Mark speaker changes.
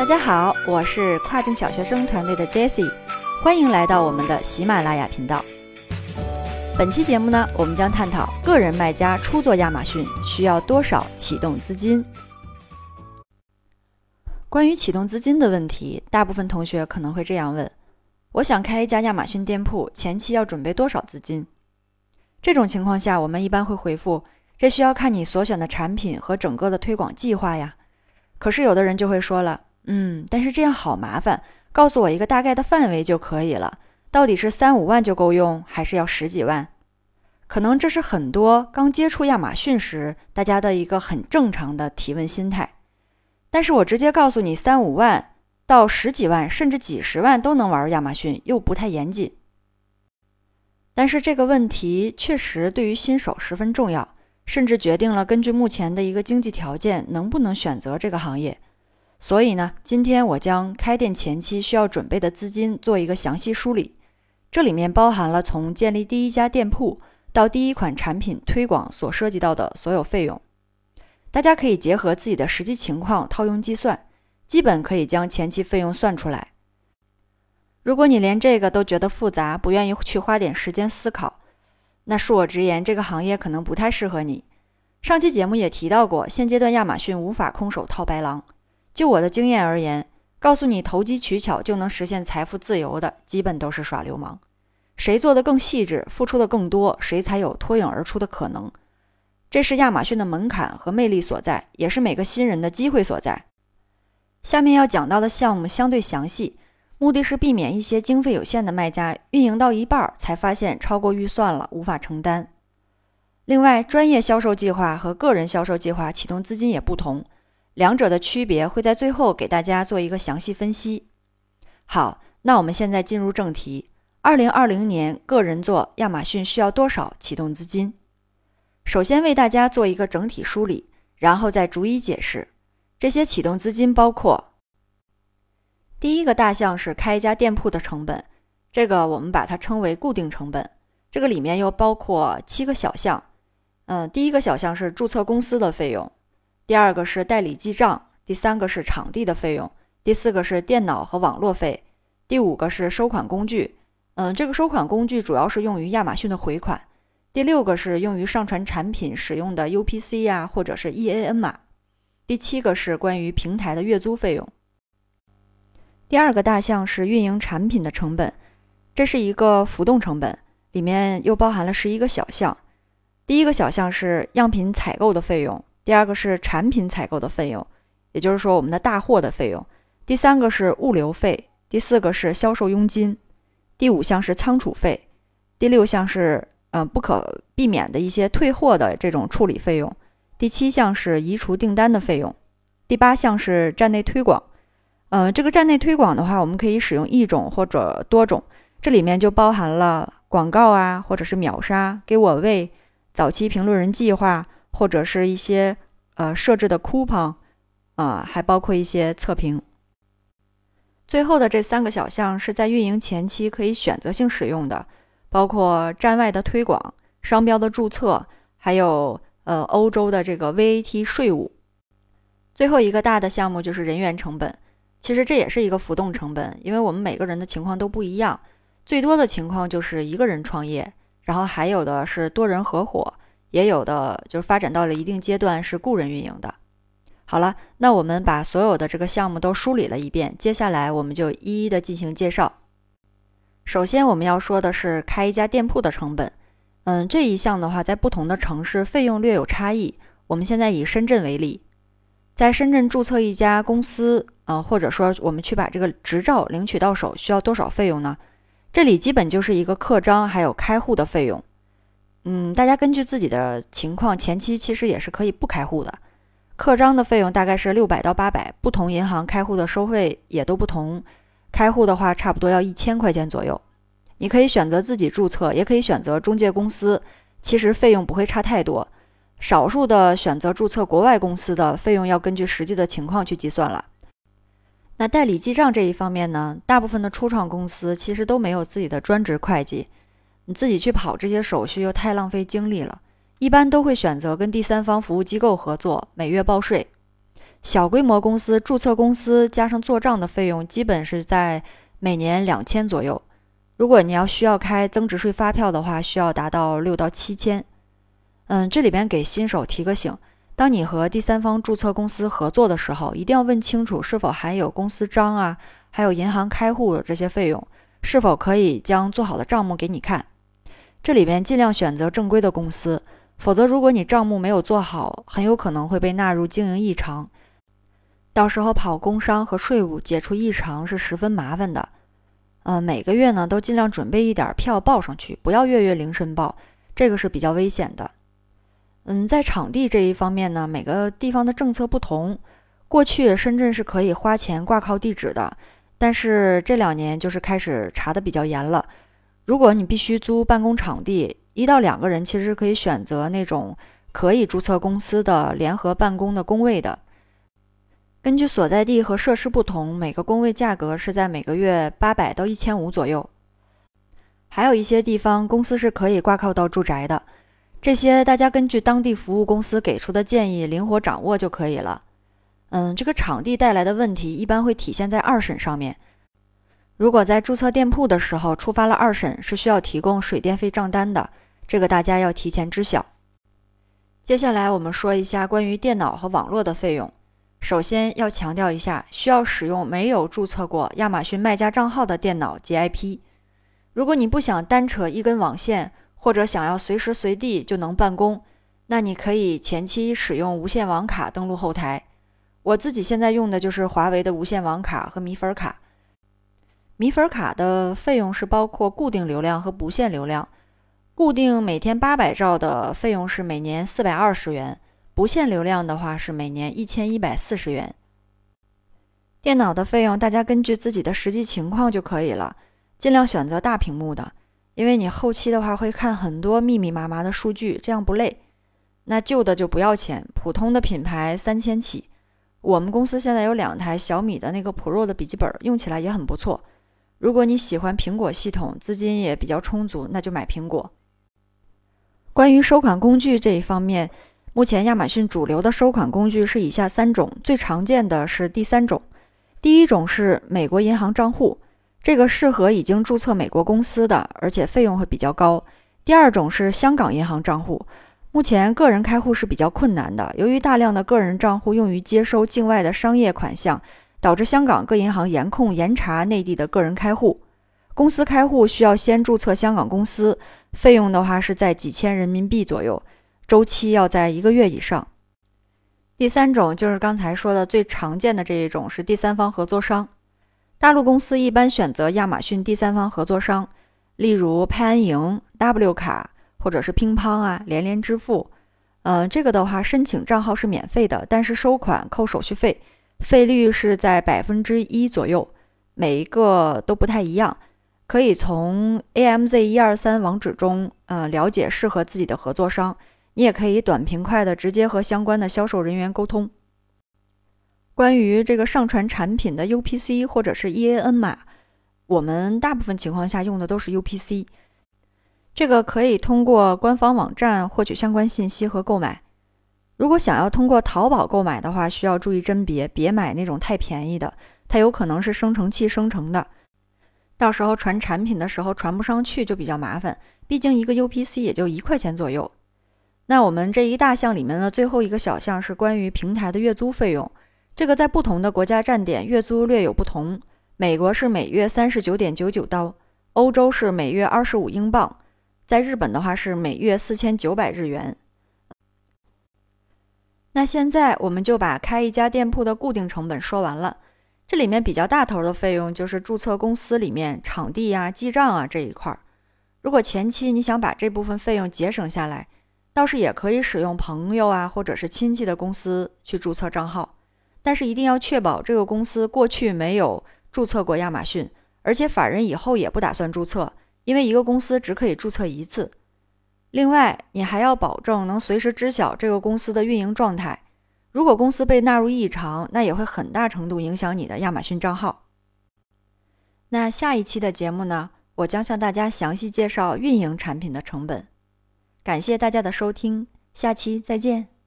Speaker 1: 大家好，我是跨境小学生团队的 Jessie，欢迎来到我们的喜马拉雅频道。本期节目呢，我们将探讨个人卖家初做亚马逊需要多少启动资金。关于启动资金的问题，大部分同学可能会这样问：我想开一家亚马逊店铺，前期要准备多少资金？这种情况下，我们一般会回复：这需要看你所选的产品和整个的推广计划呀。可是有的人就会说了，嗯，但是这样好麻烦，告诉我一个大概的范围就可以了。到底是三五万就够用，还是要十几万？可能这是很多刚接触亚马逊时大家的一个很正常的提问心态。但是我直接告诉你，三五万到十几万，甚至几十万都能玩亚马逊，又不太严谨。但是这个问题确实对于新手十分重要。甚至决定了根据目前的一个经济条件能不能选择这个行业。所以呢，今天我将开店前期需要准备的资金做一个详细梳理。这里面包含了从建立第一家店铺到第一款产品推广所涉及到的所有费用。大家可以结合自己的实际情况套用计算，基本可以将前期费用算出来。如果你连这个都觉得复杂，不愿意去花点时间思考。那恕我直言，这个行业可能不太适合你。上期节目也提到过，现阶段亚马逊无法空手套白狼。就我的经验而言，告诉你投机取巧就能实现财富自由的，基本都是耍流氓。谁做的更细致，付出的更多，谁才有脱颖而出的可能。这是亚马逊的门槛和魅力所在，也是每个新人的机会所在。下面要讲到的项目相对详细。目的是避免一些经费有限的卖家运营到一半才发现超过预算了，无法承担。另外，专业销售计划和个人销售计划启动资金也不同，两者的区别会在最后给大家做一个详细分析。好，那我们现在进入正题。二零二零年个人做亚马逊需要多少启动资金？首先为大家做一个整体梳理，然后再逐一解释。这些启动资金包括。第一个大项是开一家店铺的成本，这个我们把它称为固定成本。这个里面又包括七个小项，嗯，第一个小项是注册公司的费用，第二个是代理记账，第三个是场地的费用，第四个是电脑和网络费，第五个是收款工具，嗯，这个收款工具主要是用于亚马逊的回款，第六个是用于上传产品使用的 UPC 呀，或者是 EAN 码，第七个是关于平台的月租费用。第二个大项是运营产品的成本，这是一个浮动成本，里面又包含了十一个小项。第一个小项是样品采购的费用，第二个是产品采购的费用，也就是说我们的大货的费用。第三个是物流费，第四个是销售佣金，第五项是仓储费，第六项是嗯不可避免的一些退货的这种处理费用，第七项是移除订单的费用，第八项是站内推广。嗯，这个站内推广的话，我们可以使用一种或者多种，这里面就包含了广告啊，或者是秒杀、给我为、早期评论人计划，或者是一些呃设置的 coupon，啊，还包括一些测评。最后的这三个小项是在运营前期可以选择性使用的，包括站外的推广、商标的注册，还有呃欧洲的这个 VAT 税务。最后一个大的项目就是人员成本。其实这也是一个浮动成本，因为我们每个人的情况都不一样，最多的情况就是一个人创业，然后还有的是多人合伙，也有的就是发展到了一定阶段是雇人运营的。好了，那我们把所有的这个项目都梳理了一遍，接下来我们就一一的进行介绍。首先我们要说的是开一家店铺的成本，嗯，这一项的话在不同的城市费用略有差异。我们现在以深圳为例。在深圳注册一家公司，呃，或者说我们去把这个执照领取到手，需要多少费用呢？这里基本就是一个刻章，还有开户的费用。嗯，大家根据自己的情况，前期其实也是可以不开户的。刻章的费用大概是六百到八百，不同银行开户的收费也都不同。开户的话，差不多要一千块钱左右。你可以选择自己注册，也可以选择中介公司，其实费用不会差太多。少数的选择注册国外公司的费用要根据实际的情况去计算了。那代理记账这一方面呢，大部分的初创公司其实都没有自己的专职会计，你自己去跑这些手续又太浪费精力了。一般都会选择跟第三方服务机构合作，每月报税。小规模公司注册公司加上做账的费用，基本是在每年两千左右。如果你要需要开增值税发票的话，需要达到六到七千。嗯，这里边给新手提个醒：当你和第三方注册公司合作的时候，一定要问清楚是否含有公司章啊，还有银行开户这些费用，是否可以将做好的账目给你看。这里边尽量选择正规的公司，否则如果你账目没有做好，很有可能会被纳入经营异常。到时候跑工商和税务解除异常是十分麻烦的，呃，每个月呢都尽量准备一点票报上去，不要月月零申报，这个是比较危险的。嗯，在场地这一方面呢，每个地方的政策不同。过去深圳是可以花钱挂靠地址的，但是这两年就是开始查的比较严了。如果你必须租办公场地，一到两个人其实可以选择那种可以注册公司的联合办公的工位的。根据所在地和设施不同，每个工位价格是在每个月八百到一千五左右。还有一些地方公司是可以挂靠到住宅的，这些大家根据当地服务公司给出的建议灵活掌握就可以了。嗯，这个场地带来的问题一般会体现在二审上面。如果在注册店铺的时候触发了二审，是需要提供水电费账单的，这个大家要提前知晓。接下来我们说一下关于电脑和网络的费用。首先要强调一下，需要使用没有注册过亚马逊卖家账号的电脑及 IP。如果你不想单扯一根网线，或者想要随时随地就能办公，那你可以前期使用无线网卡登录后台。我自己现在用的就是华为的无线网卡和米粉卡。米粉卡的费用是包括固定流量和不限流量。固定每天八百兆的费用是每年四百二十元。不限流量的话是每年一千一百四十元。电脑的费用大家根据自己的实际情况就可以了，尽量选择大屏幕的，因为你后期的话会看很多密密麻麻的数据，这样不累。那旧的就不要钱，普通的品牌三千起。我们公司现在有两台小米的那个 Pro 的笔记本，用起来也很不错。如果你喜欢苹果系统，资金也比较充足，那就买苹果。关于收款工具这一方面。目前亚马逊主流的收款工具是以下三种，最常见的是第三种。第一种是美国银行账户，这个适合已经注册美国公司的，而且费用会比较高。第二种是香港银行账户，目前个人开户是比较困难的，由于大量的个人账户用于接收境外的商业款项，导致香港各银行严控严查内地的个人开户。公司开户需要先注册香港公司，费用的话是在几千人民币左右。周期要在一个月以上。第三种就是刚才说的最常见的这一种，是第三方合作商。大陆公司一般选择亚马逊第三方合作商，例如派安营、W 卡或者是乒乓啊、连连支付。嗯，这个的话申请账号是免费的，但是收款扣手续费，费率是在百分之一左右，每一个都不太一样。可以从 AMZ 一二三网址中，呃，了解适合自己的合作商。你也可以短平快的直接和相关的销售人员沟通。关于这个上传产品的 UPC 或者是 EAN 码，我们大部分情况下用的都是 UPC。这个可以通过官方网站获取相关信息和购买。如果想要通过淘宝购买的话，需要注意甄别，别买那种太便宜的，它有可能是生成器生成的，到时候传产品的时候传不上去就比较麻烦。毕竟一个 UPC 也就一块钱左右。那我们这一大项里面的最后一个小项是关于平台的月租费用，这个在不同的国家站点月租略有不同。美国是每月三十九点九九刀，欧洲是每月二十五英镑，在日本的话是每月四千九百日元。那现在我们就把开一家店铺的固定成本说完了，这里面比较大头的费用就是注册公司里面场地呀、记账啊这一块儿。如果前期你想把这部分费用节省下来，倒是也可以使用朋友啊，或者是亲戚的公司去注册账号，但是一定要确保这个公司过去没有注册过亚马逊，而且法人以后也不打算注册，因为一个公司只可以注册一次。另外，你还要保证能随时知晓这个公司的运营状态，如果公司被纳入异常，那也会很大程度影响你的亚马逊账号。那下一期的节目呢，我将向大家详细介绍运营产品的成本。感谢大家的收听，下期再见。